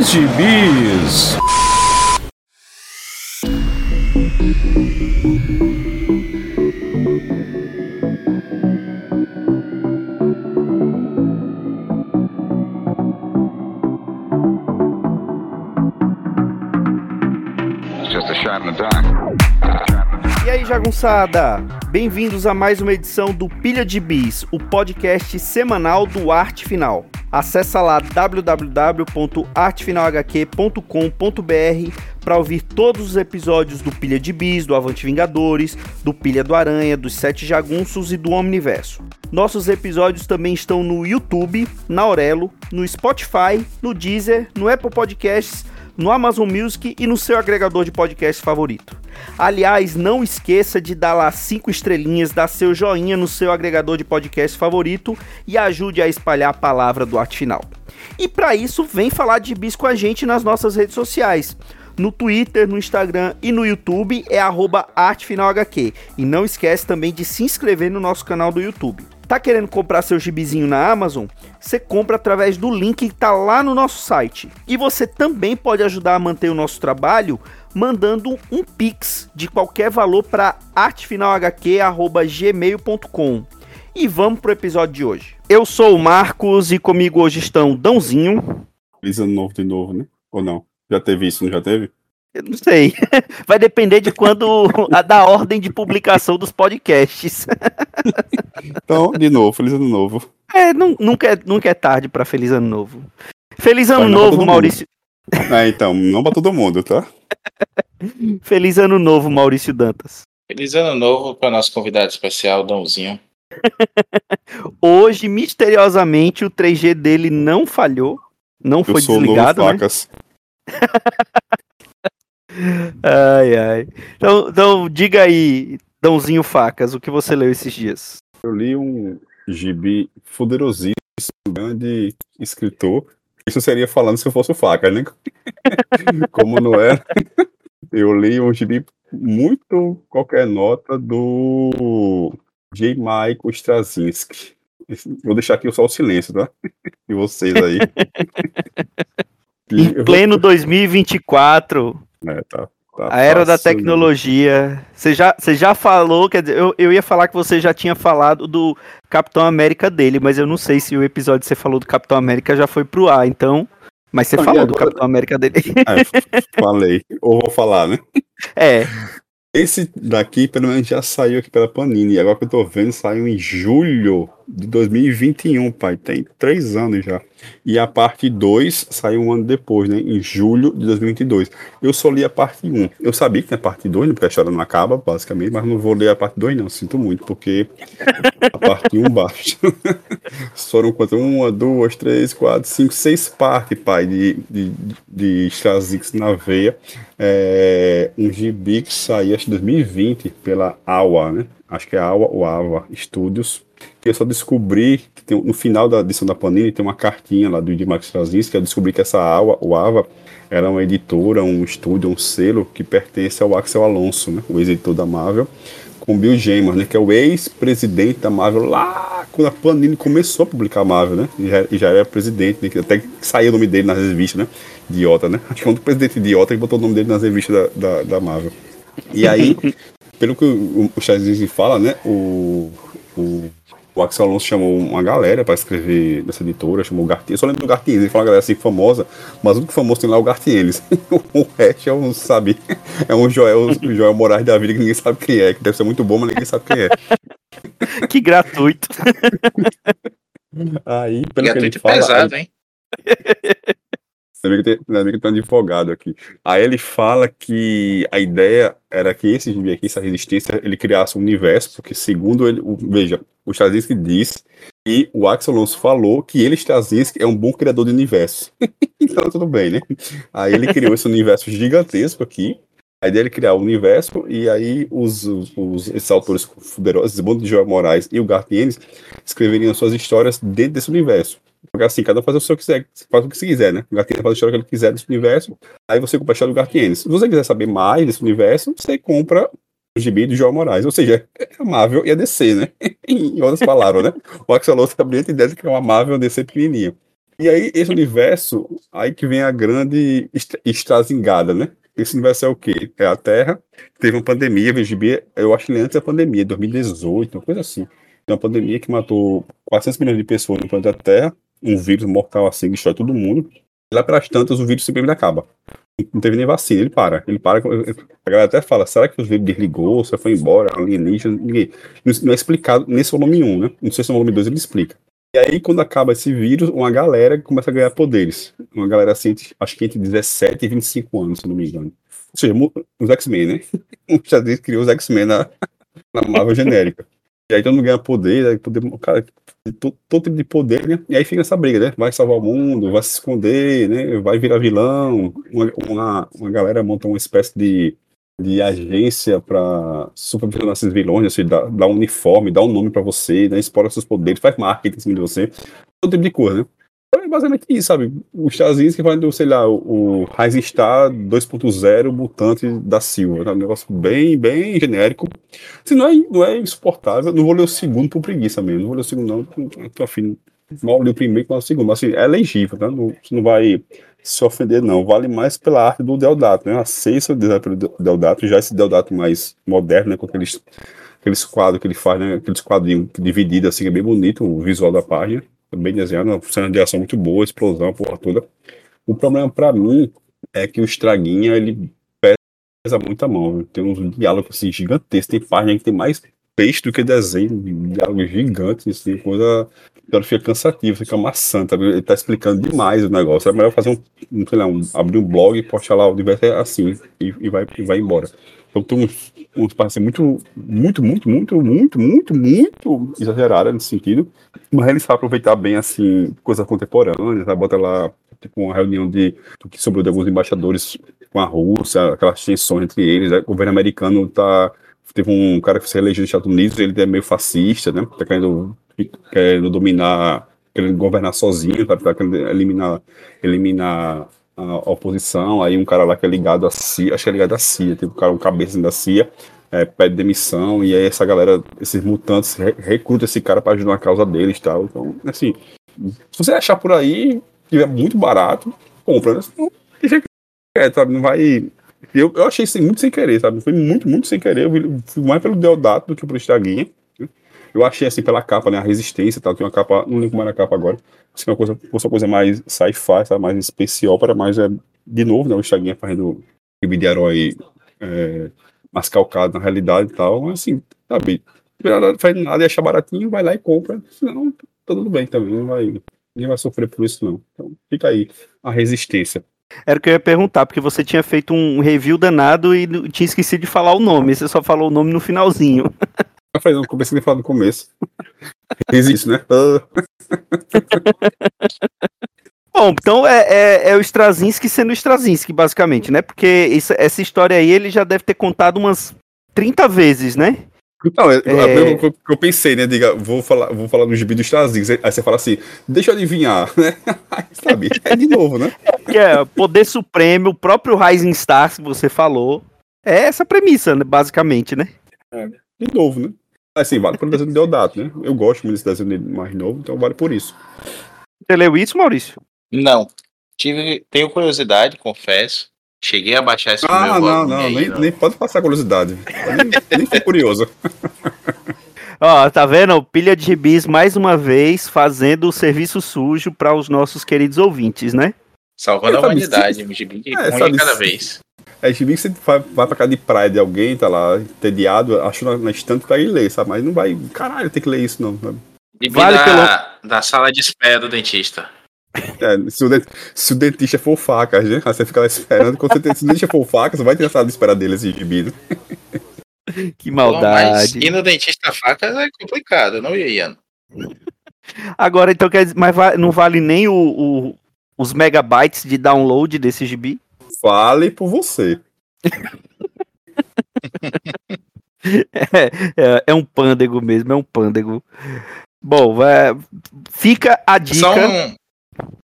Bis jagunçada? Bem-vindos a mais uma edição do Pilha de Bis, o podcast semanal do Arte Final. Acesse lá www.artefinalhq.com.br para ouvir todos os episódios do Pilha de Bis, do Avante Vingadores, do Pilha do Aranha, dos Sete Jagunços e do Omniverso. Nossos episódios também estão no YouTube, na Aurelo, no Spotify, no Deezer, no Apple Podcasts, no Amazon Music e no seu agregador de podcast favorito. Aliás, não esqueça de dar lá cinco estrelinhas, dar seu joinha no seu agregador de podcast favorito e ajude a espalhar a palavra do Arte Final. E para isso, vem falar de bis com a gente nas nossas redes sociais. No Twitter, no Instagram e no YouTube é artefinalhq. E não esquece também de se inscrever no nosso canal do YouTube. Tá querendo comprar seu gibizinho na Amazon? Você compra através do link que tá lá no nosso site. E você também pode ajudar a manter o nosso trabalho mandando um pix de qualquer valor para artefinalhq@gmail.com. E vamos pro episódio de hoje. Eu sou o Marcos e comigo hoje estão Dãozinho. Ano novo de novo, né? Ou não? Já teve isso, não já teve? Eu não sei. Vai depender de quando a da ordem de publicação dos podcasts. Então, de novo, feliz ano novo. É, não, nunca, é, nunca é tarde para feliz ano novo. Feliz ano novo, Maurício. É, então, não pra todo mundo, tá? Feliz ano novo, Maurício Dantas. Feliz ano novo para nosso convidado especial, Dãozinho. Hoje, misteriosamente, o 3G dele não falhou. Não Eu foi sou o novo desligado, né? Facas. Ai, ai. Então, então, diga aí, Dãozinho Facas, o que você leu esses dias? Eu li um gibi poderosíssimo, grande escritor. Isso seria falando se eu fosse o Facas, né? Como não é. Eu li um gibi muito qualquer nota do J. Michael Straczynski. Vou deixar aqui só o silêncio, tá? E vocês aí. Em pleno 2024, É, tá, tá a era da né? tecnologia. Você já, você já falou, quer dizer, eu, eu ia falar que você já tinha falado do Capitão América dele, mas eu não sei se o episódio que você falou do Capitão América já foi pro ar, então. Mas você e falou do agora? Capitão América dele. É, falei. Ou vou falar, né? É, Esse daqui, pelo menos, já saiu aqui pela Panini. E agora que eu tô vendo, saiu em julho de 2021, pai. Tem três anos já. E a parte 2 saiu um ano depois, né? Em julho de 2022. Eu só li a parte 1. Eu sabia que tinha parte 2, né? Porque a história não acaba, basicamente. Mas não vou ler a parte 2, não. Sinto muito, porque a parte 1 basta. Foram quanto? Uma, duas, três, quatro, cinco, seis partes, pai, de, de, de Straczynski na veia. É, um gibi que saiu, acho em 2020, pela AWA, né? Acho que é AWA ou AWA Studios. Eu só descobri que tem, no final da edição da Panini tem uma cartinha lá do de Max Straczynski, que eu descobri que essa AWA, o AWA, era uma editora, um estúdio, um selo que pertence ao Axel Alonso, né? O ex-editor da Marvel com Bill Gaiman, né, que é o ex-presidente da Marvel lá quando a Panini começou a publicar a Marvel, né, e já, e já era presidente, né, que até saiu o nome dele nas revistas, né, idiota, né, acho que é um presidente idiota que botou o nome dele nas revistas da, da, da Marvel. E aí, pelo que o, o Straczynski fala, né, o, o, o Axel Alonso chamou uma galera para escrever nessa editora, chamou o Gartienes, eu só lembro do Gartienes, ele fala uma galera assim famosa, mas o único famoso tem lá é o Gartienes, o resto é um, sabe, é um Joel, Joel Moraes da vida que ninguém sabe quem é, que deve ser muito bom, mas ninguém sabe quem é. que gratuito. Aí, pelo que ele Gratuito e fala, pesado, hein? Ainda bem que um advogado aqui. Aí ele fala que a ideia era que esse gibi aqui, essa resistência, ele criasse um universo, porque segundo ele, o- veja, o Straczynski diz e o Axel Alonso falou que ele, Straczynski, é um bom criador de universo. então tudo bem, né? Aí ele criou esse universo gigantesco aqui. A ideia é criar o universo, e aí os, os, esses autores poderosos, esse bando de Joel Moraes e o Gartienes, escreveriam suas histórias dentro desse universo. Assim, cada um faz o seu que quiser, faz o que se quiser, né? O Gartienes faz a história que ele quiser desse universo, aí você compra a história do Gartienes. Se você quiser saber mais desse universo, você compra o gibi do João Moraes, ou seja, é a Marvel e a DC, né? em outras palavras, né? O Axel Alonso tem a brilhante ideia de que é e uma DC pequenininha. E aí, esse universo, aí que vem a grande estrazingada, né? Esse universo é o quê? É a Terra, teve uma pandemia, VGB, eu acho que antes da pandemia, 2018, uma coisa assim. Uma pandemia que matou 400 milhões de pessoas no planeta Terra, um vírus mortal assim, que destrói todo mundo. Lá pelas tantas, o vírus simplesmente acaba. Não teve nem vacina, ele para. Ele para. A galera até fala: será que o vírus desligou? Você foi embora? Alienígena? Ninguém. Não é explicado nesse volume 1, né? Não sei se no volume 2 ele explica. E aí, quando acaba esse vírus, uma galera começa a ganhar poderes. Uma galera assim, acho que entre 17 e 25 anos, se não me engano. Ou seja, os X-Men, né? Já criou os X-Men na, na Marvel genérica. E aí todo mundo ganha poder, aí poder cara, todo, todo tipo de poder, né? E aí fica essa briga, né? Vai salvar o mundo, vai se esconder, né? Vai virar vilão. Uma, uma, uma galera monta uma espécie de de agência para supervisionar esses vilões, assim, dar, dar um uniforme, dar um nome para você, né, explora seus poderes, faz marketing em cima de você, todo tipo de coisa, né? É basicamente isso, sabe? Os chazinhos que do, sei lá, o, o Rising Star 2.0 mutante da Silva, tá? um negócio bem, bem genérico. Assim, não, é, não é insuportável, não vou ler o segundo por preguiça mesmo, não vou ler o segundo não, tô afim, mal li o primeiro com o segundo, mas assim, é legível, tá? Não, você não vai se ofender, não. Vale mais pela arte do Deodato, né? A Ceissa design pelo Deodato, já esse Deodato mais moderno, né? Com aqueles, aqueles quadros que ele faz, né? Aqueles quadrinhos divididos, assim, é bem bonito o visual da página. Bem desenhado, uma cena de ação muito boa, explosão, porra toda. O problema para mim é que o Estraguinha, ele pesa muito a mão. Tem uns diálogos assim, gigantescos. Tem página que tem mais peixe do que desenho, diálogos gigantes, assim, coisa então fica cansativo, fica maçante, ele tá explicando demais o negócio. É melhor fazer um, sei lá, um, abrir um blog postar lá o universo é assim e, e, vai, e vai embora. Então tem uns, uns parece muito, muito, muito, muito, muito, muito, muito exagerada nesse sentido, mas ele sabe aproveitar bem, assim, coisas contemporâneas, sabe? bota lá, tipo, uma reunião de, que sobrou de alguns embaixadores com a Rússia, aquelas tensões entre eles, né? o governo americano tá teve um cara que se elegeu nos Estados Unidos, ele é meio fascista, né? Tá querendo querendo dominar, querendo governar sozinho, tá, tá querendo eliminar, eliminar a oposição. Aí um cara lá que é ligado à CIA, acho que é ligado à CIA, tipo, um cara, um cabeça da CIA, é, pede demissão, e aí essa galera, esses mutantes, re recrutam esse cara para ajudar na causa deles e tal. Então, assim, se você achar por aí, tiver muito barato, compra, né? Deixa quieto, sabe? Não vai. Eu, eu achei isso muito sem querer, sabe? Foi muito, muito sem querer. Eu fui mais pelo Deodato do que pelo Estraguinha. Eu achei assim pela capa, né? A resistência e tal. Tem uma capa, não lembro como era a capa agora. Assim, uma coisa, uma coisa mais sci-fi, mais especial para mais é, de novo, né? O Chaguinha fazendo filme de herói é, mais calcado na realidade e tal. Mas assim, sabe? Não faz nada e achar baratinho, vai lá e compra. Senão, tá tudo bem também. Não vai, ninguém vai sofrer por isso, não. Então, fica aí a resistência. Era o que eu ia perguntar, porque você tinha feito um review danado e tinha esquecido de falar o nome. Você só falou o nome no finalzinho. Eu falei, não, comecei a falar no começo. Existe, né? Bom, então é, é, é, o Straczynski sendo o Straczynski, basicamente, né? Porque isso, essa história aí ele já deve ter contado umas 30 vezes, né? Não, é, é... eu, eu, pensei, né? Diga, vou falar, vou falar no gibi do Straczynski. Aí você fala assim, deixa eu adivinhar, né? Sabe? É de novo, né? É, poder supremo, o próprio Rising Star, que você falou. É essa premissa, né, basicamente, né? É, de novo, né? Assim, vale pelo desenho de Deodato, né? Eu gosto muito desse desenho mais novo, então vale por isso. Você leu isso, Maurício? Não. Tive, tenho curiosidade, confesso. Cheguei a baixar esse Ah, não, não, aí, nem, não, nem, pode passar curiosidade. nem, nem fui curioso. Ó, tá vendo? Pilha de gibis mais uma vez fazendo o serviço sujo para os nossos queridos ouvintes, né? Salvando a humanidade, um gibi é, um cada vez. É, gibi que você vai, vai pra casa de praia de alguém, tá lá, entediado, acho na, na estante pra ir ler, sabe? Mas não vai, caralho, tem que ler isso não, sabe? E vale da, pelo... da sala de espera do dentista. É, se, o dentista, se o dentista for faca, né? Você fica lá esperando. Quando você tem, se o dentista for faca, você vai ter a sala de espera dele esse gibi. Né? Que maldade. Bom, mas ir no dentista faca é complicado, não, Ian? Agora, então, quer dizer, mas não vale nem o, o, os megabytes de download desse gibi? Fale por você. é, é, é, um pândego mesmo, é um pândego. Bom, vai, fica a dica. Só um,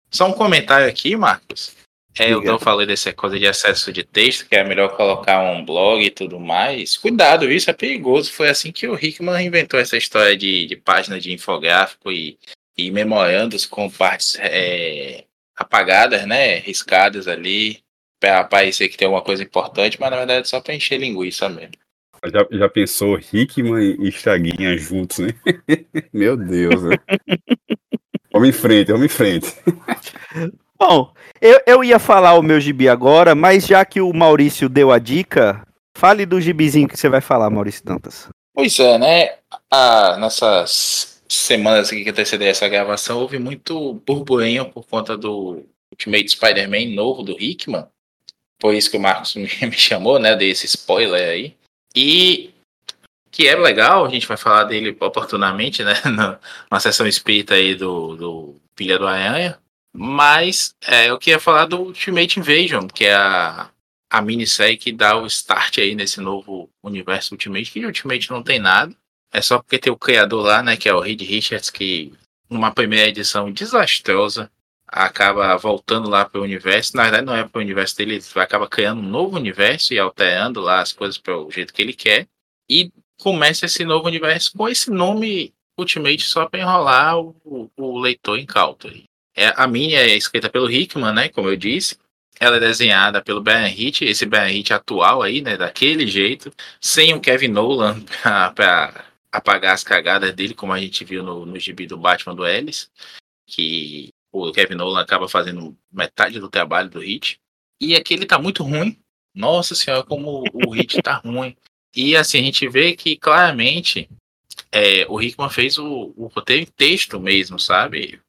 só um comentário aqui, Marcos. É, eu não falei dessa coisa de acesso de texto, que é melhor colocar um blog e tudo mais. Cuidado, isso é perigoso. Foi assim que o Hickman inventou essa história de, de página de infográfico e e memorandos com partes é, apagadas, né? Riscadas ali, para parecer que tem alguma coisa importante, mas na verdade é só para encher linguiça mesmo. Já, já pensou Hickman e Chaguinha juntos, né? Meu Deus, né? vamos em frente, vamos em frente. Bom, eu, eu ia falar o meu gibi agora, mas já que o Maurício deu a dica, fale do gibizinho que você vai falar, Maurício Dantas. Pois é, né? Ah, nessas semanas que antecederam essa gravação, houve muito burburinho por conta do Ultimate Spider-Man novo do Hickman. Foi isso que o Marcos me, chamou, né? Desse spoiler aí. E que é legal, a gente vai falar dele oportunamente, né? Na, na sessão espírita aí do, do Pilha do Aranha. Mas é, eu queria falar do Ultimate Invasion, que é a, a minissérie que dá o start aí nesse novo universo Ultimate, que Ultimate não tem nada. É só porque tem o criador lá, né? Que é o Reed Richards, que numa primeira edição desastrosa acaba voltando lá para o universo. Na verdade, não é para o universo dele, ele acaba criando um novo universo e alterando lá as coisas para o jeito que ele quer. E começa esse novo universo com esse nome Ultimate só para enrolar o, o, leitor incauto. É, a minha é escrita pelo Hickman, né? Como eu disse. Ela é desenhada pelo Brian Hitch, esse Brian Hitch atual aí, né? Daquele jeito, sem o Kevin Nolan para apagar as cagadas dele, como a gente viu no, no gibi do Batman do Ellis, que o Kevin Nolan acaba fazendo metade do trabalho do Hit. E aqui ele tá muito ruim. Nossa senhora, como o Hit tá ruim. E assim, a gente vê que claramente é, o Hickman fez o, o roteiro em texto mesmo, sabe?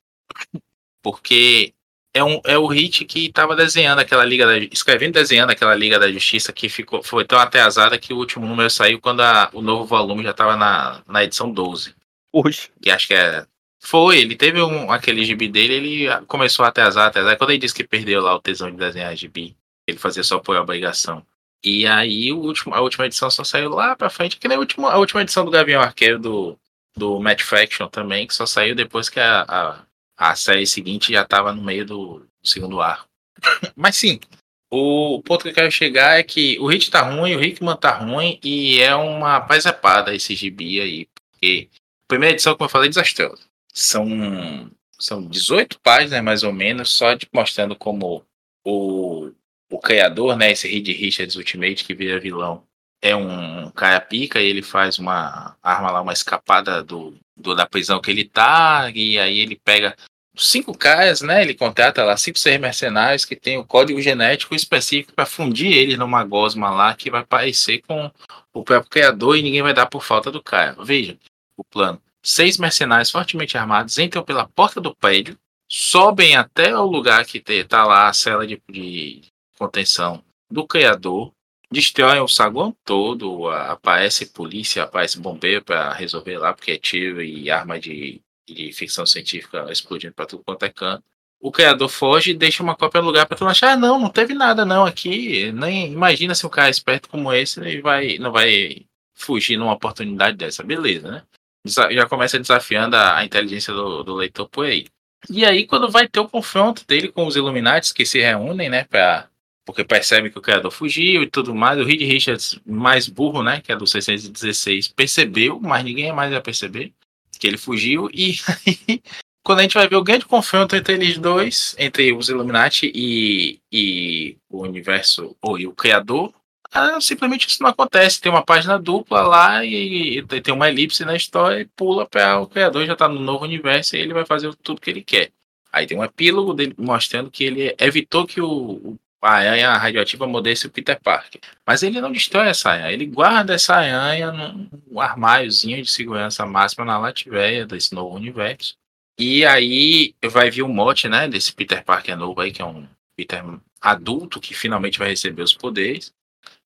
Porque é, um, é o Hit que estava desenhando aquela Liga da escrevendo desenhando aquela Liga da Justiça que ficou foi tão atrasada que o último número saiu quando a, o novo volume já estava na, na edição 12. Hoje. Que acho que é foi, ele teve um, aquele gibi dele, ele começou a atrasar, atrasar. Quando ele disse que perdeu lá o tesão de desenhar gibi, ele fazia só por obrigação. E aí o último, a última edição só saiu lá pra frente, que nem a última, a última edição do Gavião Arqueiro do, do Matt Fraction também, que só saiu depois que a, a, a série seguinte já tava no meio do, do segundo arco. Mas sim, o ponto que eu quero chegar é que o Hit tá ruim, o Hickman tá ruim, e é uma paisapada esse gibi aí, porque a primeira edição, como eu falei, é desastrosa. São, são 18 páginas, mais ou menos, só de, mostrando como o, o criador, né, esse Reed Richards Ultimate, que vira vilão, é um cara pica e ele faz uma arma lá, uma escapada do, do, da prisão que ele tá, e aí ele pega cinco caras, né? Ele contrata lá cinco mercenários que tem o código genético específico para fundir ele numa gosma lá que vai parecer com o próprio criador e ninguém vai dar por falta do cara. Veja o plano seis mercenários fortemente armados entram pela porta do prédio, sobem até o lugar que está lá a cela de, de, contenção do criador, destroem o saguão todo, aparece polícia, aparece bombeiro para resolver lá, porque é tiro e arma de, de ficção científica explodindo para tudo quanto é canto. O criador foge e deixa uma cópia no lugar para tu achar, ah, não, não teve nada não aqui. Nem imagina se um cara esperto como esse vai, não vai fugir numa oportunidade dessa, beleza, né? Já começa desafiando a, a inteligência do, do, leitor por aí. E aí, quando vai ter o confronto dele com os Illuminati que se reúnem, né, pra, porque percebem que o criador fugiu e tudo mais, o Reed Richards, mais burro, né, que é do 616, percebeu, mas ninguém mais vai perceber que ele fugiu. E aí, quando a gente vai ver o grande confronto entre eles dois, entre os Illuminati e, e o universo, ou e o criador, ah, simplesmente isso não acontece. Tem uma página dupla lá e, e tem uma elipse na história e pula para o criador já está no novo universo e ele vai fazer tudo que ele quer. Aí tem um epílogo dele mostrando que ele evitou que o, a aranha radioativa mordesse o Peter Parker. Mas ele não destrói essa aranha, ele guarda essa aranha num armáriozinho de segurança máxima na Latveia desse novo universo. E aí vai vir o mote, né, desse Peter Parker novo aí, que é um Peter adulto que finalmente vai receber os poderes.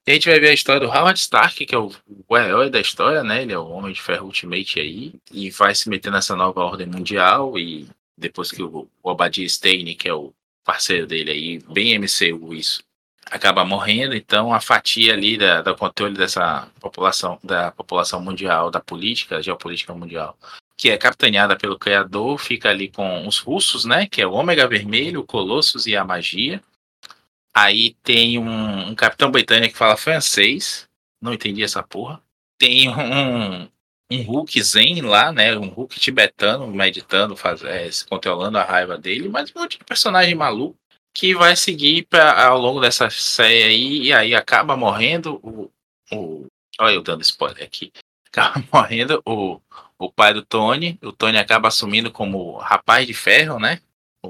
E a gente vai ver a história do Howard Stark, que é o, o herói da história, né? Ele é o Homem de Ferro Ultimate aí, e vai se meter nessa nova ordem mundial. E depois que o, o Obadiah Stane, que é o parceiro dele aí, bem MCU isso, acaba morrendo, então a fatia ali da, controle dessa população, da população mundial, da política, geopolítica mundial, que é capitaneada pelo criador, fica ali com os russos, né? Que é o Ômega Vermelho, o Colossus e a Magia. Aí tem um, um Capitão Britânia que fala francês. Não entendi essa porra. Tem um, um Hulk zen lá, né? Um Hulk tibetano meditando, faz, é, se controlando a raiva dele, mas um monte de personagem maluco que vai seguir pra, ao longo dessa série aí, e aí acaba morrendo o. o olha eu dando spoiler aqui. Acaba morrendo o, o pai do Tony. O Tony acaba assumindo como rapaz de ferro, né?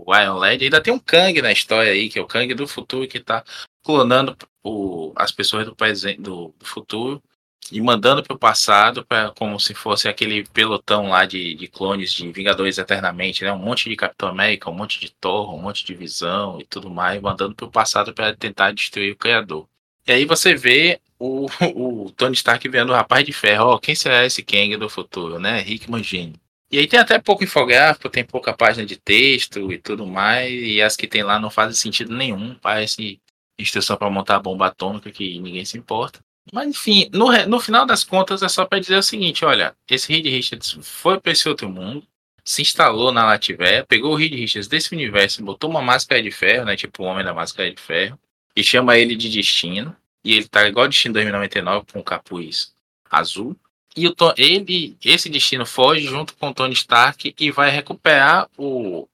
O Iron Lad. Ainda tem um Kang na história aí, que é o Kang do futuro que tá clonando o, as pessoas do, do, do futuro e mandando para o passado para como se fosse aquele pelotão lá de, de clones de Vingadores Eternamente, né? Um monte de Capitão América, um monte de Thor, um monte de Visão e tudo mais, mandando para o passado para tentar destruir o Criador. E aí você vê o, o Tony Stark vendo o Rapaz de Ferro, ó, oh, quem será esse Kang do futuro, né? Rick Mangini. E aí tem até pouco infográfico, tem pouca página de texto e tudo mais, e as que tem lá não fazem sentido nenhum, parece instrução para montar a bomba atômica que ninguém se importa. Mas enfim, no, no final das contas é só para dizer o seguinte: olha, esse Reed Richards foi para esse outro mundo, se instalou na Lativéia, pegou o Reed Richards desse universo, botou uma máscara de ferro, né? Tipo o Homem da Máscara de Ferro, e chama ele de Destino. E ele tá igual Destino 2099 com o capuz azul. E o ele, esse Destino foge junto com o Tony Stark e vai recuperar o,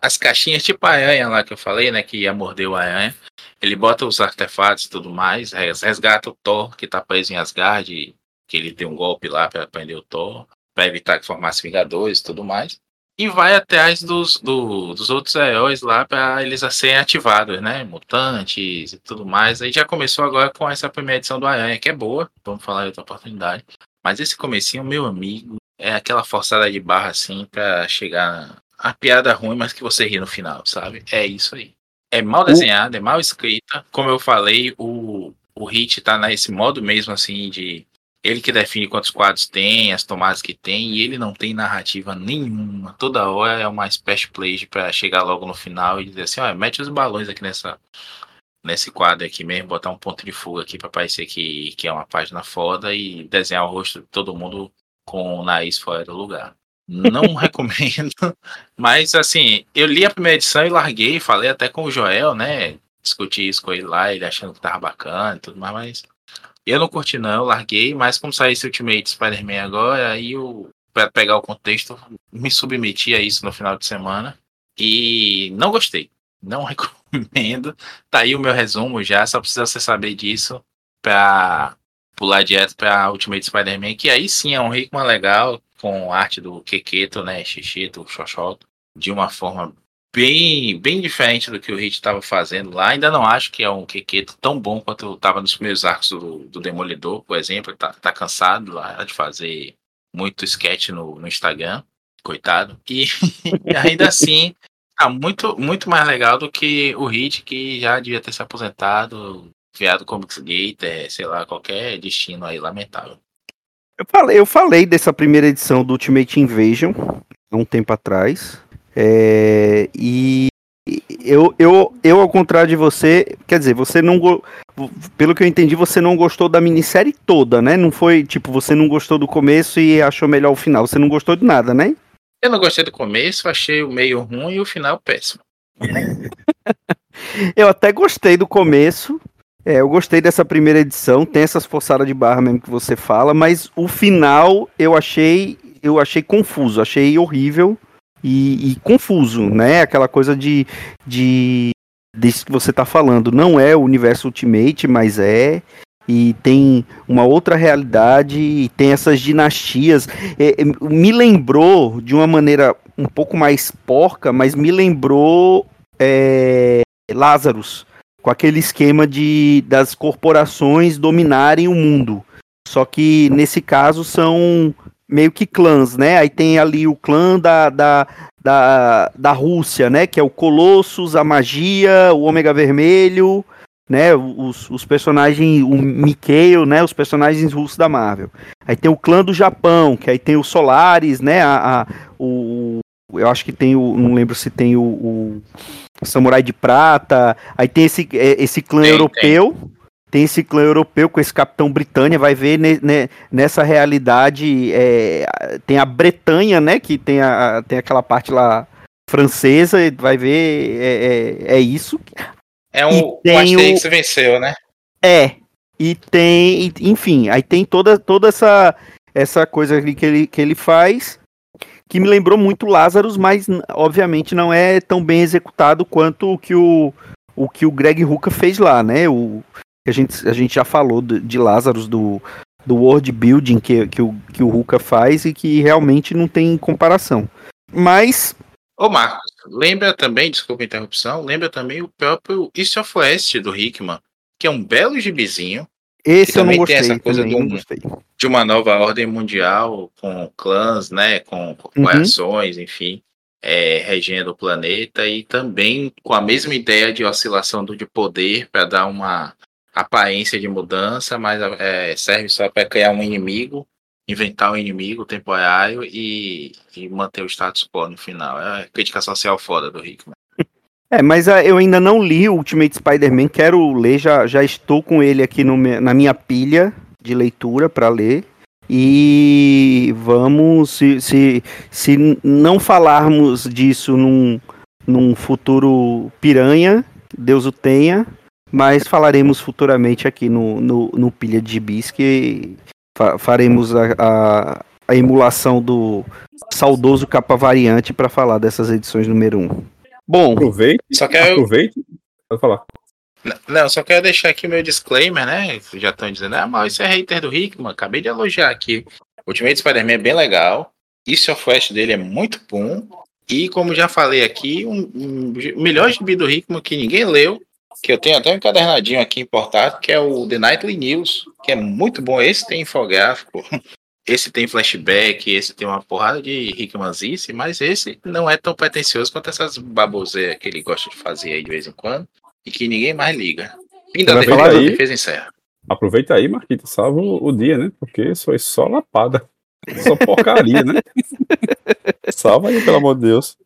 as caixinhas tipo a aranha lá que eu falei, né? Que ia morder o aranha. Ele bota os artefatos e tudo mais, resgata o Thor, que tá preso em Asgard, que ele tem um golpe lá para prender o Thor, para evitar que formasse Vingadores e tudo mais. E vai atrás dos, do, dos outros heróis lá para eles serem ativados, né? Mutantes e tudo mais. Aí já começou agora com essa primeira edição do Aranha, que é boa, vamos falar em outra oportunidade. Mas esse comecinho, meu amigo, é aquela forçada de barra assim para chegar a piada ruim, mas que você ri no final, sabe? É isso aí. É mal desenhada, é mal escrita. Como eu falei, o, o Hit tá nesse modo mesmo, assim, de ele que define quantos quadros tem, as tomadas que tem, e ele não tem narrativa nenhuma. Toda hora é uma splash play para chegar logo no final e dizer assim, olha, mete os balões aqui nessa nesse quadro aqui mesmo, botar um ponto de fuga aqui para parecer que, que é uma página foda e desenhar o rosto de todo mundo com o nariz fora do lugar. Não recomendo. Mas, assim, eu li a primeira edição e larguei, falei até com o Joel, né? Discuti isso com ele lá, ele achando que tava bacana e tudo mais, mas eu não curti não, eu larguei, mas como saiu esse Ultimate Spider-Man agora, aí eu, pra pegar o contexto, me submeti a isso no final de semana e não gostei. Não recomendo. Tá aí o meu resumo já, só precisa você saber disso pra pular direto pra Ultimate Spider-Man, que aí sim é um Rickman legal, com arte do Keketo, né, Xixito, Xoxoto, de uma forma bem bem diferente do que o Hit estava fazendo lá. Ainda não acho que é um Keketo tão bom quanto estava nos primeiros arcos do, do Demolidor, por exemplo. Tá, tá cansado lá de fazer muito sketch no, no Instagram, coitado. E ainda assim, tá muito, muito mais legal do que o Hit, que já devia ter se aposentado, criado Comics Gator, sei lá, qualquer destino aí lamentável. Eu falei, eu falei dessa primeira edição do Ultimate Invasion há um tempo atrás. É, e eu, eu, eu, ao contrário de você, quer dizer, você não. Pelo que eu entendi, você não gostou da minissérie toda, né? Não foi tipo, você não gostou do começo e achou melhor o final. Você não gostou de nada, né? Eu não gostei do começo, achei o meio ruim e o final péssimo. eu até gostei do começo, é, eu gostei dessa primeira edição, tem essas forçadas de barra mesmo que você fala, mas o final eu achei, eu achei confuso, achei horrível e, e confuso, né? Aquela coisa de, de disso que você está falando, não é o universo Ultimate, mas é e tem uma outra realidade e tem essas dinastias. É, é, me lembrou de uma maneira um pouco mais porca, mas me lembrou é, Lazarus com aquele esquema de das corporações dominarem o mundo. Só que nesse caso são meio que clãs, né? Aí tem ali o clã da, da, da, da Rússia, né? Que é o Colossus, a Magia, o Ômega Vermelho, né? Os, os personagens, o Mikhail, né? Os personagens russos da Marvel. Aí tem o clã do Japão, que aí tem o Solaris, né? A, a o, eu acho que tem o. Não lembro se tem o, o Samurai de Prata. Aí tem esse, é, esse clã tem, europeu. Tem. tem. esse clã europeu com esse Capitão Britânia. Vai ver ne, ne, nessa realidade. É, tem a Bretanha, né? Que tem, a, tem aquela parte lá francesa. Vai ver. É, é, é isso. É um. o Asterix o... venceu, né? É. E tem. Enfim, aí tem toda, toda essa essa coisa que ele, que ele faz, que me lembrou muito Lazarus, mas obviamente não é tão bem executado quanto o que o, o, que o Greg Rucka fez lá, né? O, a, gente, a gente já falou de, de Lazarus, do, do world building que, que, o, que o Ruka faz e que realmente não tem comparação. Mas. Ô Marcos, lembra também, desculpa a interrupção, lembra também o próprio East of West do Hickman, que é um belo gibizinho. Esse eu não gostei. Tem essa coisa de, um, de, uma nova ordem mundial com clãs, né, com corporações, uhum. enfim, é, regendo o planeta e também com a mesma ideia de oscilação do, de poder para dar uma aparência de mudança, mas é, serve só para criar um inimigo, inventar um inimigo temporário e, e, manter o status quo no final. É crítica social foda do Rickman. É, mas uh, eu ainda não li o Ultimate Spider-Man, quero ler, já, já estou com ele aqui no, na minha pilha de leitura para ler. E vamos, se, se, se não falarmos disso num, num futuro piranha, Deus o tenha, mas falaremos futuramente aqui no, no, no Pilha de Gibis que fa faremos a, a, a, emulação do saudoso capa variante para falar dessas edições número 1. Bom, aproveite, só quero... aproveite, pode falar. Não, só quero deixar aqui o meu disclaimer, né? Já estão dizendo, ah, mas isso é hater do Hickman. Acabei de elogiar aqui. O Ultimate Spider-Man é bem legal. Isso of West dele é muito bom. E como já falei aqui, um, um melhor gibi do Hickman que ninguém leu que eu tenho até um encadernadinho aqui importado, que é o The Nightly News, que é muito bom. Esse tem infográfico, esse tem flashback, esse tem uma porrada de Rickmanzice, mas esse não é tão pretencioso quanto essas baboseiras que ele gosta de fazer aí de vez em quando, e que ninguém mais liga. Ainda da defesa, aí, defesa encerra. Aproveita aí, Marquita, salva o, dia, né? Porque foi só lapada. Só porcaria, né? Salva aí, pelo amor de Deus.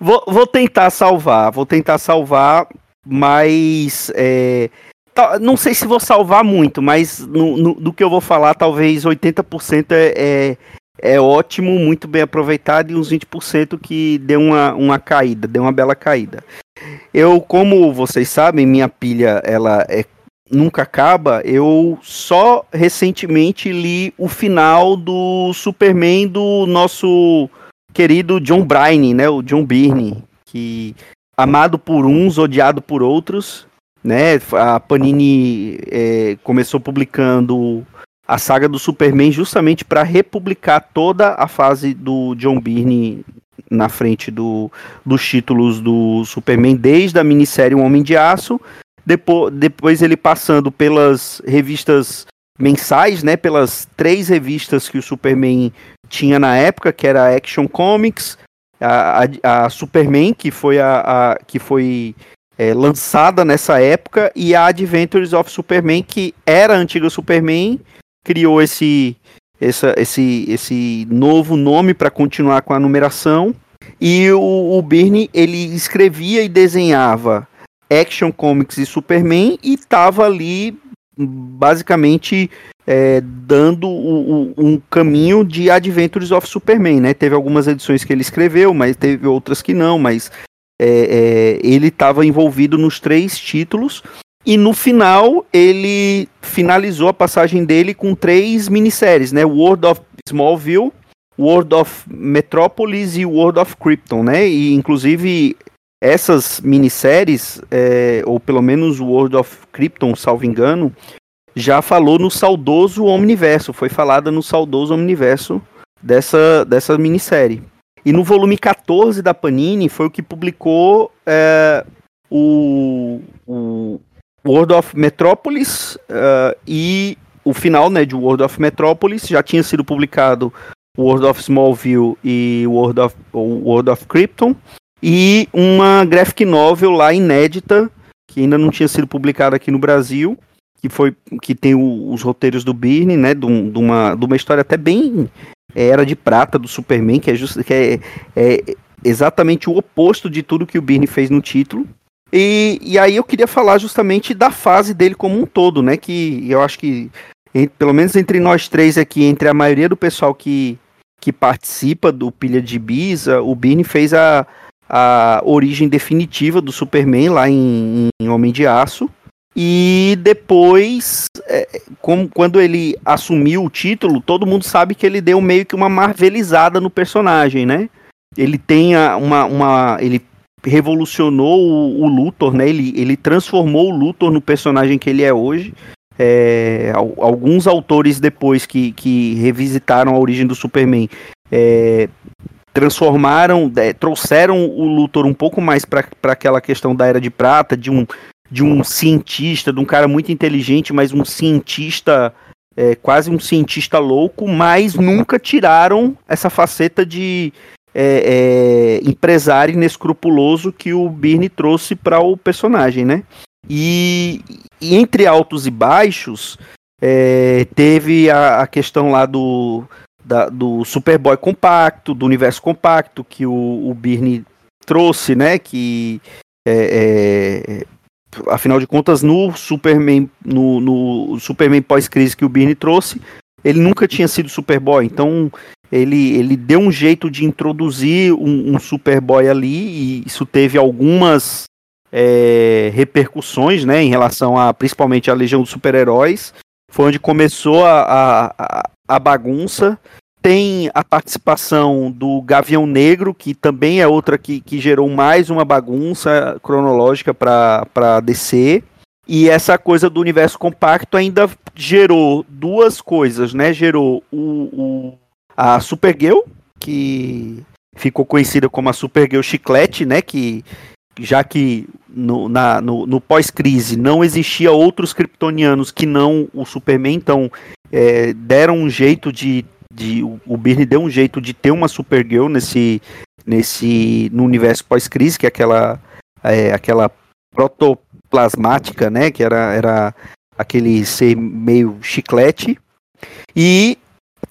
Vou, vou tentar salvar, vou tentar salvar mas é, não sei se vou salvar muito, mas no, no, do que eu vou falar, talvez 80% é, é, é ótimo, muito bem aproveitado, e uns 20% que deu uma, uma caída, deu uma bela caída. Eu, como vocês sabem, minha pilha ela é nunca acaba. Eu só recentemente li o final do Superman do nosso querido John Bryan, né, o John Byrne, que amado por uns, odiado por outros, né? A Panini é, começou publicando a saga do Superman justamente para republicar toda a fase do John Byrne na frente do, dos títulos do Superman, desde a minissérie O Homem de Aço, depois, depois ele passando pelas revistas mensais, né, pelas três revistas que o Superman tinha na época, que era Action Comics, a, a, Superman, que foi, a, a que foi é, lançada nessa época, e a Adventures of Superman, que era a antiga Superman, criou esse, essa, esse, esse novo nome para continuar com a numeração. E o, o Birney, ele escrevia e desenhava Action Comics e Superman e estava ali basicamente é, dando o, o, um caminho de Adventures of Superman, né? Teve algumas edições que ele escreveu, mas teve outras que não, mas é, é, ele estava envolvido nos três títulos. E no final, ele finalizou a passagem dele com três minisséries, né? World of Smallville, World of Metropolis e World of Krypton, né? E inclusive essas minisséries, é, ou pelo menos World of Krypton, salvo engano, já falou no saudoso Omniverso, foi falada no saudoso Omniverso dessa, dessa minissérie. E no volume 14 da Panini foi o que publicou é, o, o World of Metropolis uh, e o final né, de World of Metropolis já tinha sido publicado World of Smallville e World of, World of Krypton e uma graphic novel lá inédita que ainda não tinha sido publicada aqui no Brasil que foi que tem o, os roteiros do Byrne, né, de, um, de, uma, de uma história até bem é, era de prata do Superman, que é, just, que é, é exatamente o oposto de tudo que o Byrne fez no título. E, e aí eu queria falar justamente da fase dele como um todo, né, que eu acho que pelo menos entre nós três aqui, entre a maioria do pessoal que, que participa do Pilha de Bisa, o Byrne fez a, a origem definitiva do Superman lá em, em Homem de Aço E depois, é, como, quando ele assumiu o título, todo mundo sabe que ele deu meio que uma marvelizada no personagem, né? Ele tem uma, uma. Ele revolucionou o, o Luthor, né? Ele, ele transformou o Luthor no personagem que ele é hoje. É, alguns autores depois que, que revisitaram a origem do Superman é, transformaram, é, trouxeram o Luthor um pouco mais para aquela questão da Era de Prata, de um, de um cientista, de um cara muito inteligente, mas um cientista, é, quase um cientista louco, mas nunca tiraram essa faceta de é, é, empresário inescrupuloso que o Birne trouxe para o personagem, né? E, e, entre altos e baixos, é, teve a, a, questão lá do, da, do Superboy compacto, do universo compacto, que o, o trouxe, né? Que é, é, afinal de contas, no Superman, no, no Superman pós-crise que o Birne trouxe, ele nunca tinha sido Superboy, então ele, ele deu um jeito de introduzir um, um Superboy ali, e isso teve algumas é, repercussões, né, em relação a, principalmente a Legião dos Super-Heróis, foi onde começou a, a, a bagunça, tem a participação do Gavião Negro, que também é outra que, que gerou mais uma bagunça cronológica para DC. E essa coisa do universo compacto ainda gerou duas coisas, né? Gerou o, o a Supergirl, que ficou conhecida como a Supergirl Chiclete, né? Que já que no, na, no, no pós-crise não existia outros kryptonianos que não o Superman, então é, deram um jeito de de o Birne deu um jeito de ter uma Supergirl nesse nesse no universo pós-crise, que é aquela é, aquela protoplasmática, né, que era era aquele ser meio chiclete. E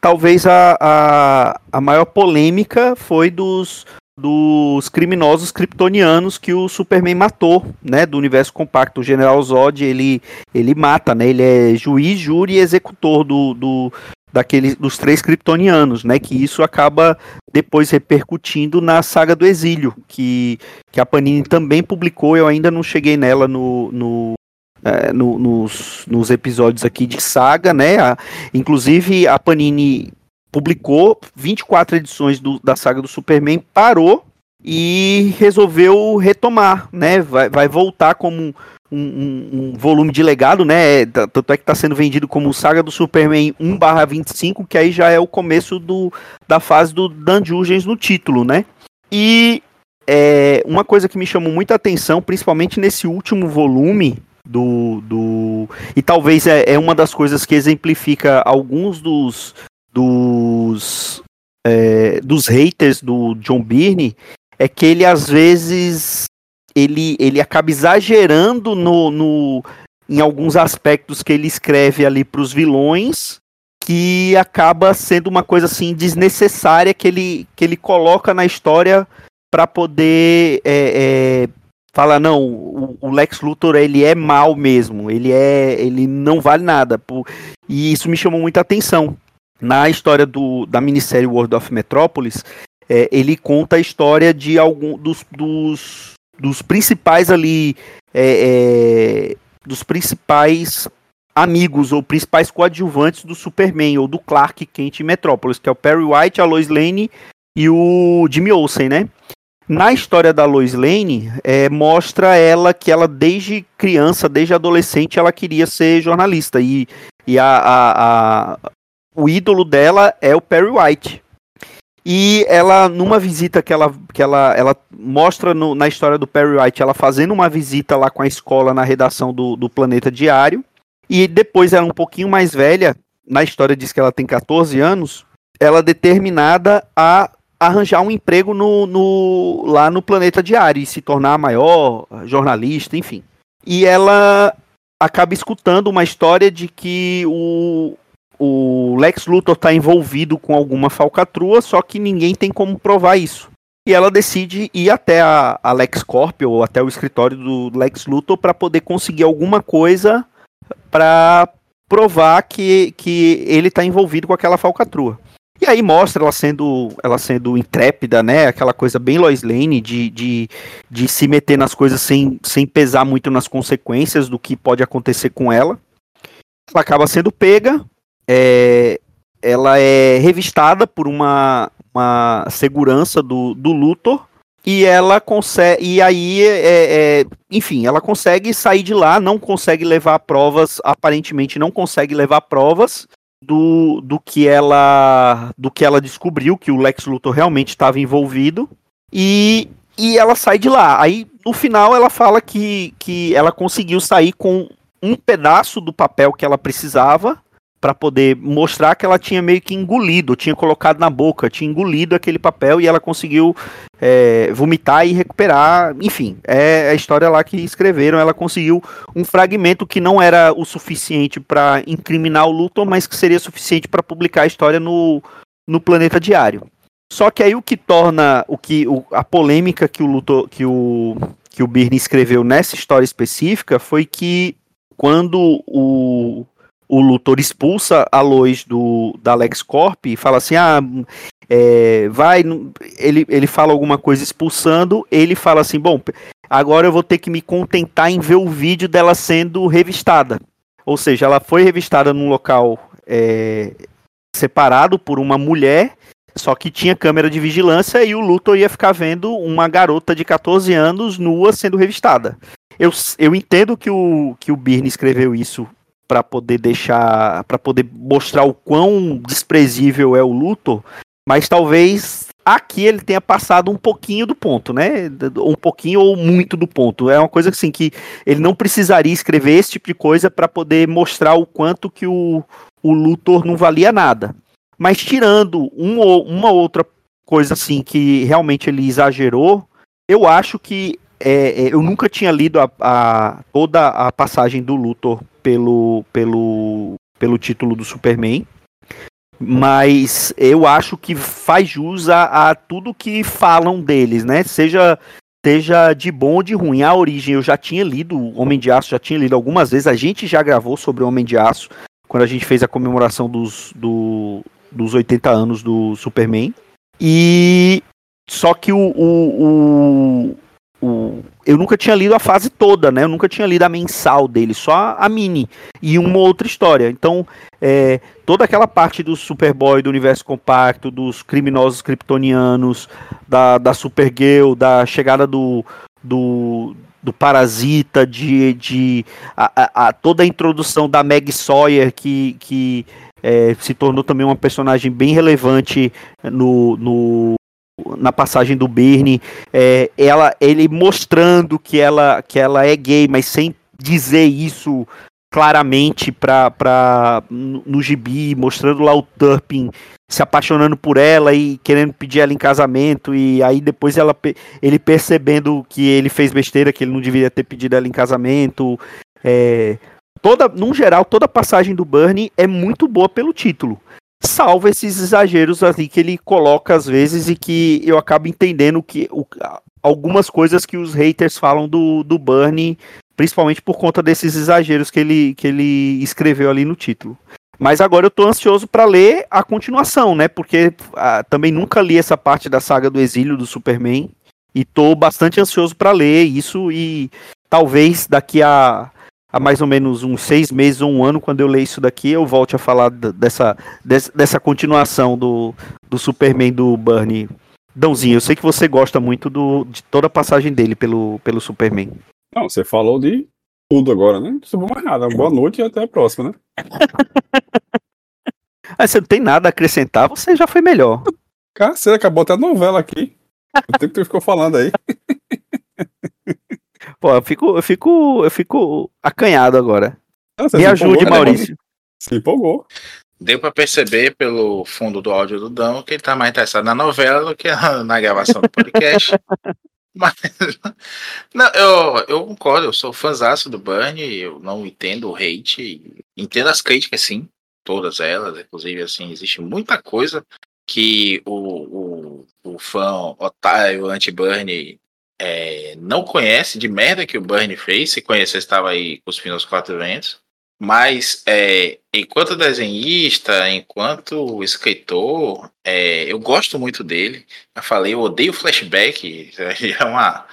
talvez a, a, a maior polêmica foi dos dos criminosos kryptonianos que o Superman matou, né, do universo compacto. O General Zod, ele, ele mata, né, ele é juiz, júri e executor do, do, daqueles dos três kryptonianos, né? Que isso acaba depois repercutindo na saga do exílio, que, que a Panini também publicou. Eu ainda não cheguei nela no, no, é, no nos, nos episódios aqui de saga, né? A, inclusive a Panini publicou 24 edições do, da saga do Superman, parou e resolveu retomar, né? Vai, vai voltar como um, um, um, volume de legado, né? Tanto é que está sendo vendido como Saga do Superman 1/25, que aí já é o começo do, da fase do Dan Jurgens no título, né? E é, uma coisa que me chamou muita atenção, principalmente nesse último volume do. do e talvez é, é uma das coisas que exemplifica alguns dos. dos é, dos haters do John Byrne é que ele às vezes ele, ele acaba exagerando no, no, em alguns aspectos que ele escreve ali para os vilões, que acaba sendo uma coisa assim desnecessária que ele, que ele coloca na história para poder é, é, falar não, o, o, Lex Luthor ele é mal mesmo, ele é, ele não vale nada. e isso me chamou muita atenção. Na história do, da minissérie World of Metropolis, é, ele conta a história de algum dos, dos dos principais ali, é, é, dos principais amigos ou principais coadjuvantes do Superman ou do Clark Kent em Metrópolis, que é o Perry White, a Lois Lane e o Jimmy Olsen, né? Na história da Lois Lane, é, mostra ela que ela desde criança, desde adolescente, ela queria ser jornalista e, e a, a, a o ídolo dela é o Perry White. E ela, numa visita que ela, que ela, ela mostra no, na história do Perry White, ela fazendo uma visita lá com a escola na redação do, do Planeta Diário. E depois ela um pouquinho mais velha, na história diz que ela tem 14 anos, ela é determinada a arranjar um emprego no, no, lá no Planeta Diário e se tornar maior jornalista, enfim. E ela acaba escutando uma história de que o, o Lex Luthor está envolvido com alguma falcatrua, só que ninguém tem como provar isso. E ela decide ir até a, a LexCorp ou até o escritório do Lex Luthor para poder conseguir alguma coisa para provar que, que ele está envolvido com aquela falcatrua. E aí mostra ela sendo, ela sendo intrépida, né? Aquela coisa bem Lois Lane de, de, de se meter nas coisas sem, sem pesar muito nas consequências do que pode acontecer com ela. Ela acaba sendo pega, é, ela é revistada por uma, uma segurança do, do Luthor e ela consegue e aí é, é, enfim ela consegue sair de lá não consegue levar provas aparentemente não consegue levar provas do, do que ela do que ela descobriu que o Lex Luthor realmente estava envolvido e, e ela sai de lá. Aí no final ela fala que, que ela conseguiu sair com um pedaço do papel que ela precisava para poder mostrar que ela tinha meio que engolido, tinha colocado na boca, tinha engolido aquele papel e ela conseguiu é, vomitar e recuperar. Enfim, é a história lá que escreveram. Ela conseguiu um fragmento que não era o suficiente para incriminar o Luthor, mas que seria suficiente para publicar a história no, no Planeta Diário. Só que aí o que torna o que o, a polêmica que o Luthor, que o que o Birney escreveu nessa história específica foi que quando o o Luthor expulsa a Lois do, da LexCorp e fala assim: ah, é, vai. Ele, ele fala alguma coisa expulsando, ele fala assim: bom, agora eu vou ter que me contentar em ver o vídeo dela sendo revistada. Ou seja, ela foi revistada num local é, separado por uma mulher, só que tinha câmera de vigilância e o Luthor ia ficar vendo uma garota de 14 anos nua sendo revistada. Eu, eu entendo que o, que o Birne escreveu isso para poder deixar, para poder mostrar o quão desprezível é o Luthor, mas talvez aqui ele tenha passado um pouquinho do ponto, né? Um pouquinho ou muito do ponto. É uma coisa assim que ele não precisaria escrever esse tipo de coisa para poder mostrar o quanto que o, o Luthor não valia nada. Mas tirando um, uma outra coisa assim que realmente ele exagerou, eu acho que é, é, eu nunca tinha lido a, a, toda a passagem do Luthor pelo, pelo, pelo título do Superman. Mas eu acho que faz jus a, a tudo que falam deles, né? Seja seja de bom ou de ruim. A origem eu já tinha lido, Homem de Aço já tinha lido algumas vezes. A gente já gravou sobre Homem de Aço quando a gente fez a comemoração dos, do, dos 80 anos do Superman. E só que o, o, o, eu nunca tinha lido a fase toda, né? Eu nunca tinha lido a mensal dele, só a mini e uma outra história. Então, é, toda aquela parte do Superboy, do universo compacto, dos criminosos kryptonianos, da, da Supergirl, da chegada do, do, do Parasita, de, de a, a, toda a introdução da Meg Sawyer, que, que é, se tornou também uma personagem bem relevante no, no, na passagem do Bernie, é, ela, ele mostrando que ela, que ela é gay, mas sem dizer isso claramente pra, pra, no, no gibi, mostrando lá o Turpin se apaixonando por ela e querendo pedir ela em casamento, e aí depois ela, ele percebendo que ele fez besteira, que ele não deveria ter pedido ela em casamento. É, toda, num geral, toda a passagem do Bernie é muito boa pelo título salvo esses exageros ali que ele coloca às vezes e que eu acabo entendendo que o, algumas coisas que os haters falam do, do Burnie, principalmente por conta desses exageros que ele, que ele escreveu ali no título. Mas agora eu tô ansioso para ler a continuação, né? Porque ah, também nunca li essa parte da saga do exílio do Superman e tô bastante ansioso para ler isso e talvez daqui a há mais ou menos uns seis meses ou um ano, quando eu ler isso daqui, eu volte a falar dessa, dessa continuação do, do Superman do Bernie. Dãozinho, eu sei que você gosta muito do, de toda a passagem dele pelo, pelo Superman. Não, você falou de tudo agora, né? Não precisa mais nada. Boa noite e até a próxima, né? ah, você não tem nada a acrescentar, você já foi melhor. Cara, você acabou até a novela aqui. O tempo que tu ficou falando aí. Pô, eu fico, eu fico, eu fico acanhado agora. Nossa, Me ajude, empolgou, né, Maurício. Se empolgou. Deu para perceber pelo fundo do áudio do Dão que ele tá mais interessado na novela do que na gravação do podcast. Mas, não, eu, eu concordo, eu sou fãzaço do Burnie, eu não entendo o hate, entendo as críticas, sim, todas elas, inclusive, assim, existe muita coisa que o, o, o fã otário anti-Burnie é, não conhece de merda que o Burnie fez. Se conhecesse, estava aí cuspindo os quatro ventos. Mas é, enquanto desenhista, enquanto escritor, é, eu gosto muito dele. Eu falei, eu odeio flashback. É uma,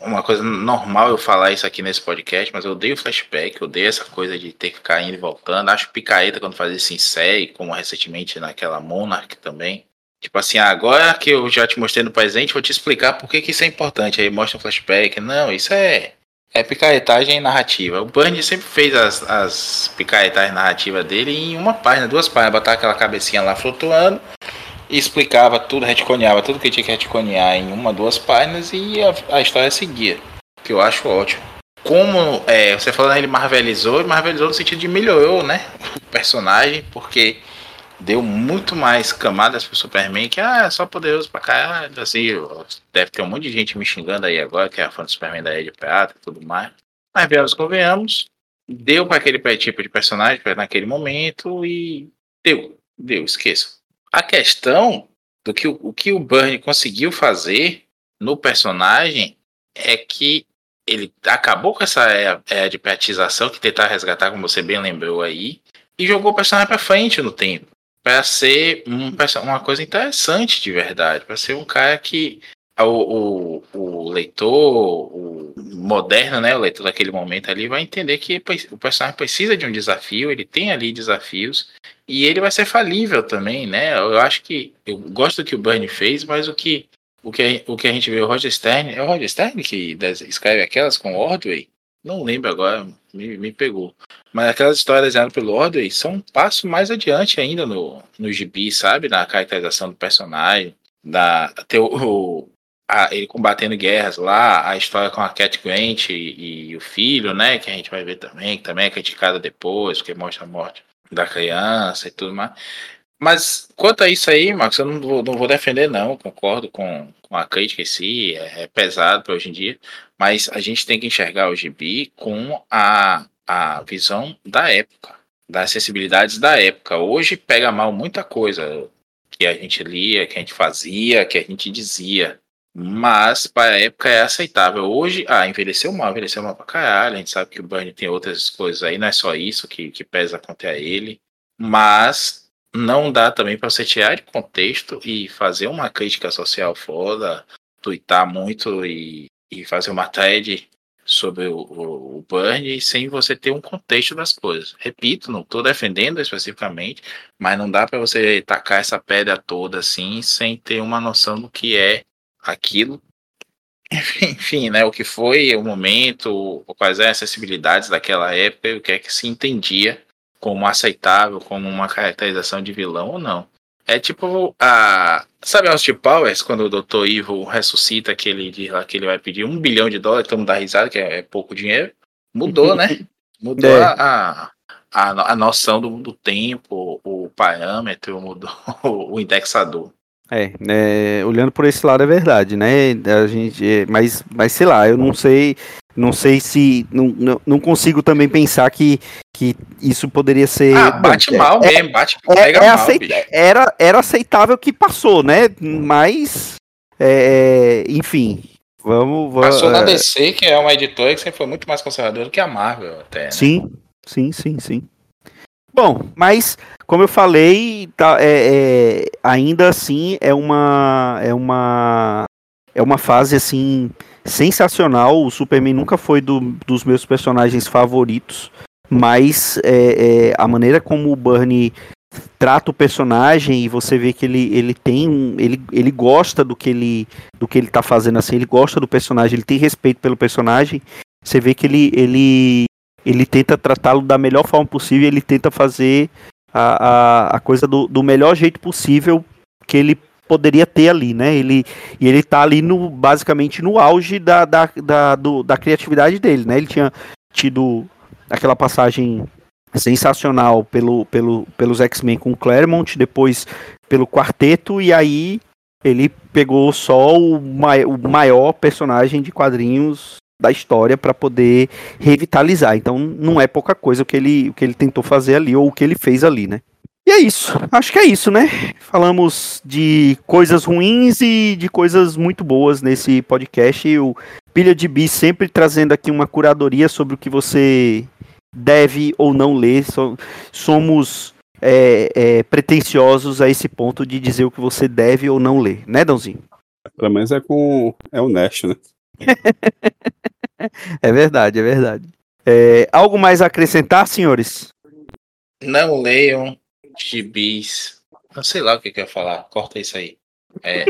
uma coisa normal eu falar isso aqui nesse podcast, mas eu odeio flashback, eu odeio essa coisa de ter que ficar indo e voltando. Acho picaeta quando faz isso em série, como recentemente naquela Monarch também. Tipo assim, agora que eu já te mostrei no presente, vou te explicar por que, que isso é importante. Aí mostra um flashback. Não, isso é é picaretagem narrativa. O Burnie sempre fez as, as picaretagens narrativas dele em uma página, duas páginas. Botava aquela cabecinha lá flutuando e explicava tudo, retconeava tudo que tinha que retconear em uma, duas páginas e a, a história seguia. Que eu acho ótimo. Como é, você falando, ele marvelizou, marvelizou no sentido de melhorou, né? O personagem, porque deu muito mais camadas pro Superman, que ah, é só poderoso pra caralho, assim, deve ter um monte de gente me xingando aí agora, que é fã do Superman da Ed Prata e tudo mais. Mas viemos, convenhamos, deu para aquele tipo de personagem naquele momento e deu, deu, esqueça. A questão do que o que o Burnie conseguiu fazer no personagem é que ele acabou com essa era de pratização que tentar resgatar, como você bem lembrou aí, e jogou o personagem para frente no tempo para ser um, uma coisa interessante de verdade, para ser um cara que o, o, o, leitor, o moderno, né, o leitor daquele momento ali, vai entender que o personagem precisa de um desafio, ele tem ali desafios, e ele vai ser falível também, né? Eu acho que eu gosto do que o Bernie fez, mas o que o que, o que a gente vê o Roger Stern, é o Roger Stern que escreve aquelas com Ordway? Não lembro agora, me, me pegou. Mas aquelas histórias desenhadas pelo Ordway são um passo mais adiante ainda no, no gibi, sabe? Na caracterização do personagem, da, ter o, o a, ele combatendo guerras lá, a história com a Cat Grant e, e, o filho, né? Que a gente vai ver também, que também é criticada depois, porque mostra a morte da criança e tudo mais. Mas quanto a isso aí, Marcos, eu não vou, não vou defender, não. Concordo com, com a crítica em si, é, é pesado para hoje em dia. Mas a gente tem que enxergar o gibi com a, a visão da época, das acessibilidades da época. Hoje pega mal muita coisa que a gente lia, que a gente fazia, que a gente dizia. Mas para a época é aceitável. Hoje, ah, envelheceu mal, envelheceu mal pra caralho. A gente sabe que o Burnie tem outras coisas aí, não é só isso que, que pesa contra ele. Mas não dá também para você tirar de contexto e fazer uma crítica social foda, tuitar muito e, e fazer uma thread sobre o, o, o Burn sem você ter um contexto das coisas. Repito, não estou defendendo especificamente, mas não dá para você tacar essa pedra toda assim sem ter uma noção do que é aquilo. Enfim, né, o que foi o momento, quais eram as acessibilidades daquela época o que é que se entendia como aceitável, como uma caracterização de vilão ou não. É tipo a. Sabe Austin Powers, quando o Dr. Evil ressuscita, que ele diz lá que ele vai pedir um bilhão de dólares, todo mundo dá risada, que é, é pouco dinheiro. Mudou, né? Mudou é. a, a, a noção do, do tempo, o parâmetro, mudou o indexador. É, é, olhando por esse lado é verdade, né? A gente, mas, mas sei lá, eu não sei, não sei se não, não, não consigo também pensar que, que isso poderia ser. Ah, bate bom, mal é, mesmo, bate é, pega é mal, aceit... era, era aceitável que passou, né? Mas, é, enfim, vamos, vamos. Passou na DC, que é uma editora que sempre foi muito mais conservadora do que a Marvel, até. Né? Sim, sim, sim, sim. Bom, mas como eu falei, tá, é, é, ainda assim é uma é uma é uma fase assim sensacional. O Superman nunca foi do, dos meus personagens favoritos, mas é, é, a maneira como o Bernie trata o personagem e você vê que ele, ele tem um, ele, ele gosta do que ele do que ele tá fazendo assim, ele gosta do personagem, ele tem respeito pelo personagem. Você vê que ele ele ele tenta tratá-lo da melhor forma possível, ele tenta fazer a, a, a coisa do, do melhor jeito possível que ele poderia ter ali, né? Ele, e ele tá ali no, basicamente no auge da, da, da, do, da criatividade dele, né? Ele tinha tido aquela passagem sensacional pelo, pelo, pelos X-Men com Claremont, depois pelo quarteto, e aí ele pegou só o, mai o maior personagem de quadrinhos da história para poder revitalizar. Então não é pouca coisa o que ele, o que ele tentou fazer ali ou o que ele fez ali, né? E é isso. Acho que é isso, né? Falamos de coisas ruins e de coisas muito boas nesse podcast. O Pilha de Bi sempre trazendo aqui uma curadoria sobre o que você deve ou não ler. Somos é, é, pretensiosos a esse ponto de dizer o que você deve ou não ler, né, Dãozinho? Pelo menos é com. É honesto, né? é verdade, é verdade. É, algo mais a acrescentar, senhores? Não leiam gibis. Não sei lá o que, que eu ia falar. Corta isso aí. É,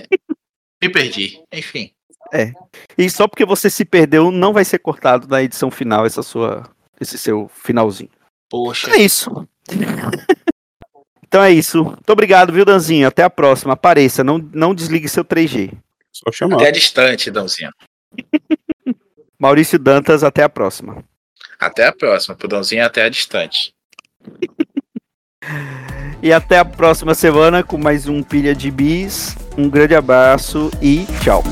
me perdi. Enfim. É. E só porque você se perdeu, não vai ser cortado na edição final essa sua, esse seu finalzinho. Poxa. É isso. então é isso. Muito obrigado, viu, Danzinho? Até a próxima. Apareça, não, não desligue seu 3G. Só chamar. Até distante, Dãozinho. Maurício Dantas, até a próxima. Até a próxima. Pro Dãozinho, até a distante. e até a próxima semana com mais um Pilha de Bis. Um grande abraço e tchau.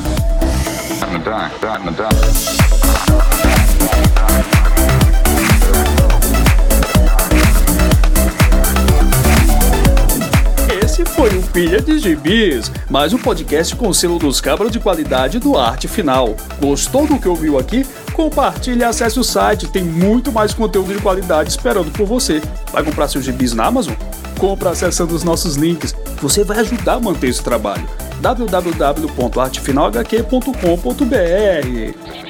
Esse foi o Pilha de Gibis, mais um podcast com selo dos cabras de qualidade do Arte Final. Gostou do que ouviu aqui? Compartilhe e acesse o site, tem muito mais conteúdo de qualidade esperando por você. Vai comprar seus gibis na Amazon? Compra acessando os nossos links. Você vai ajudar a manter esse trabalho. www.artefinalhq.com.br